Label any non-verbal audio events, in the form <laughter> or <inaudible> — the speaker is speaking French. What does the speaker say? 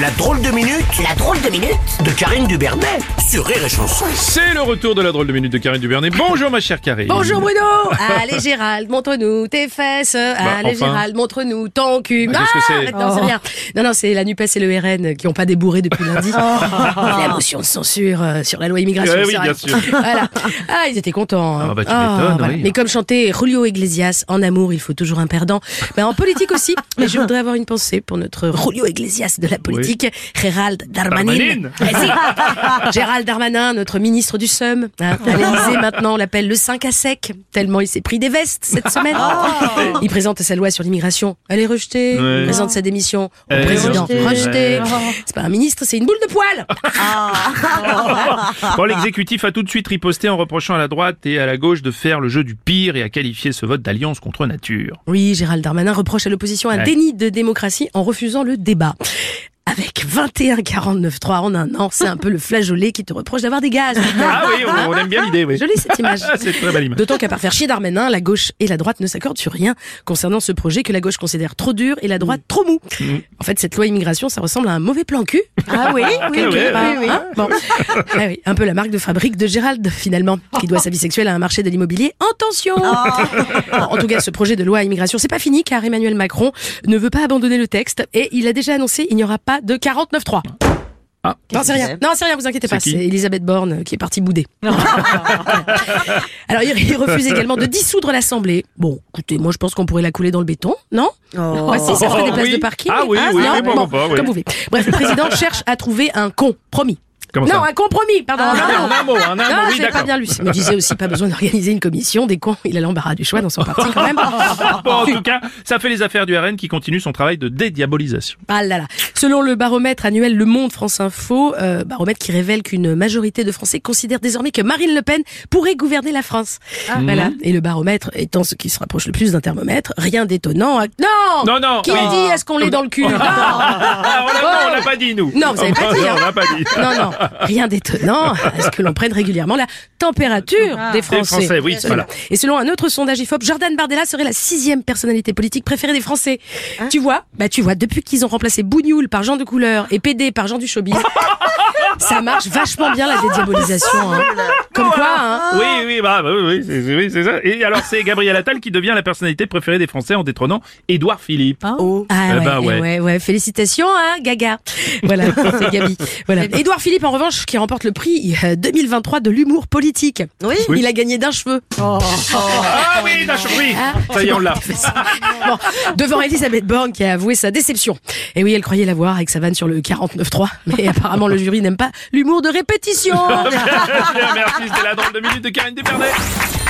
La drôle de minute, la drôle de minute de Karine Dubernet sur Rire et Chanson. C'est le retour de la drôle de minute de Karine Dubernet. Bonjour ma chère Karine. Bonjour Bruno Allez Gérald, montre-nous tes fesses. Allez enfin. Gérald, montre-nous ton cul. Bah, qu'est-ce que c'est Non, c'est rien. Non, non, c'est la NUPES et le RN qui ont pas débourré depuis lundi. <laughs> La motion de censure euh, sur la loi immigration. Eh oui, c'est bien sûr. Voilà. Ah, ils étaient contents. hein. Ah, bah, tu m'étonnes, voilà. oui. Mais comme chantait Julio Iglesias, en amour, il faut toujours un perdant. Ben, en politique aussi. Mais je voudrais avoir une pensée pour notre Julio Iglesias de la politique, Gérald Darmanin. <laughs> Gérald Darmanin, notre ministre du SEUM. hein. À l'Élysée, maintenant, on l'appelle le 5 à sec, tellement il s'est pris des vestes cette semaine. Il présente sa loi sur l'immigration. Elle est rejetée. Ouais. Il présente sa démission au président. rejetée. Rejetée. Ouais. C'est pas un ministre, c'est une boule de poil. Bon, l'exécutif a tout de suite riposté en reprochant à la droite et à la gauche de faire le jeu du pire et a qualifié ce vote d'alliance contre nature. Oui, Gérald Darmanin reproche à l'opposition un Ouais. déni de démocratie en refusant le débat. Avec 21-49-3 en un an, c'est un peu le flageolet qui te reproche d'avoir des gaz. Ah oui, on, on aime bien <laughs> l'idée, oui. Jolie cette image. Ah, <laughs> c'est une très belle image. D'autant qu'à part faire chier Darmanin, la gauche et la droite ne s'accordent sur rien concernant ce projet que la gauche considère trop dur et la droite trop mou. En fait, cette loi immigration, ça ressemble à un mauvais plan cul. Ah oui, oui, oui, ouais, oui, oui. Hein bon. Ah oui, un peu la marque de fabrique de Gérald, finalement, qui doit sa vie sexuelle à un marché de l'immobilier en tension. Bon, en tout cas, ce projet de loi immigration, c'est pas fini car Emmanuel Macron ne veut pas abandonner le texte et il a déjà annoncé il n'y aura pas de 49.3. Ah. Non, c'est rien. Non, c'est rien, vous inquiétez pas. C'est Elisabeth Borne qui est partie bouder. <laughs> <laughs> Alors, il refuse également de dissoudre l'Assemblée. Bon, écoutez, moi, je pense qu'on pourrait la couler dans le béton, non Oh. Ouais, si, ça ferait des Oh, places oui. de parking. Ah oui, oui, non oui, Bon, pas, oui. Comme vous voulez. Bref, le président <laughs> cherche à trouver un compromis. Comment non, ça un compromis, pardon. Ah, non, non. un mot, en un mot, Ah, oui, pas bien lu. Il me disait aussi pas besoin d'organiser une commission. Des cons, il a l'embarras du choix dans son parti quand même. <laughs> Bon, en tout cas, ça fait les affaires du RN qui continue son travail de dédiabolisation. Ah là là. Selon le baromètre annuel Le Monde France Info, euh, baromètre qui révèle qu'une majorité de Français considèrent désormais que Marine Le Pen pourrait gouverner la France. Voilà. Et le baromètre étant ce qui se rapproche le plus d'un thermomètre, rien d'étonnant. à- Non Non, non, Qui oui. dit est-ce qu'on l'est dans le cul <laughs> Non Ah, on l'a- non, l'a pas dit, nous. Non, vous avez pas <laughs> dit, hein. On l'a pas dit. Non, non, rien d'étonnant à ce que l'on prenne régulièrement la température des Français. Français, oui, Absolument. voilà. Et selon un autre sondage IFOP, Jordan Bardella serait la sixième personnalité politique préférée des Français. Tu vois, bah tu vois, depuis qu'ils ont remplacé Bougnoul par Jean de Couleur et PD par Jean du Showbiz, <laughs> ça marche vachement bien la dédiabolisation. Hein. Comme quoi, hein. Oui, oui, bah, bah, oui, oui, c'est oui, c'est ça. Et alors, c'est Gabriel Attal qui devient la personnalité préférée des Français en détrônant Édouard Philippe. Oh. Ah Eh ouais, ouais. ouais, ouais, félicitations, hein, Gaga. Voilà, <laughs> c'est Gabi. Voilà. Édouard Philippe, en revanche, qui remporte le prix euh, 2023 de l'humour politique. Oui. Il a gagné d'un cheveu. Ah oui, d'accord, oui. Ah, Ça y est, on l'a. <laughs> Bon, devant Elisabeth Borne qui a avoué sa déception. Et oui, elle croyait l'avoir avec sa vanne sur le 49.3, mais apparemment le jury n'aime pas l'humour de répétition. <laughs> Merci, c'était la drôle de minute de Karine Dupernet.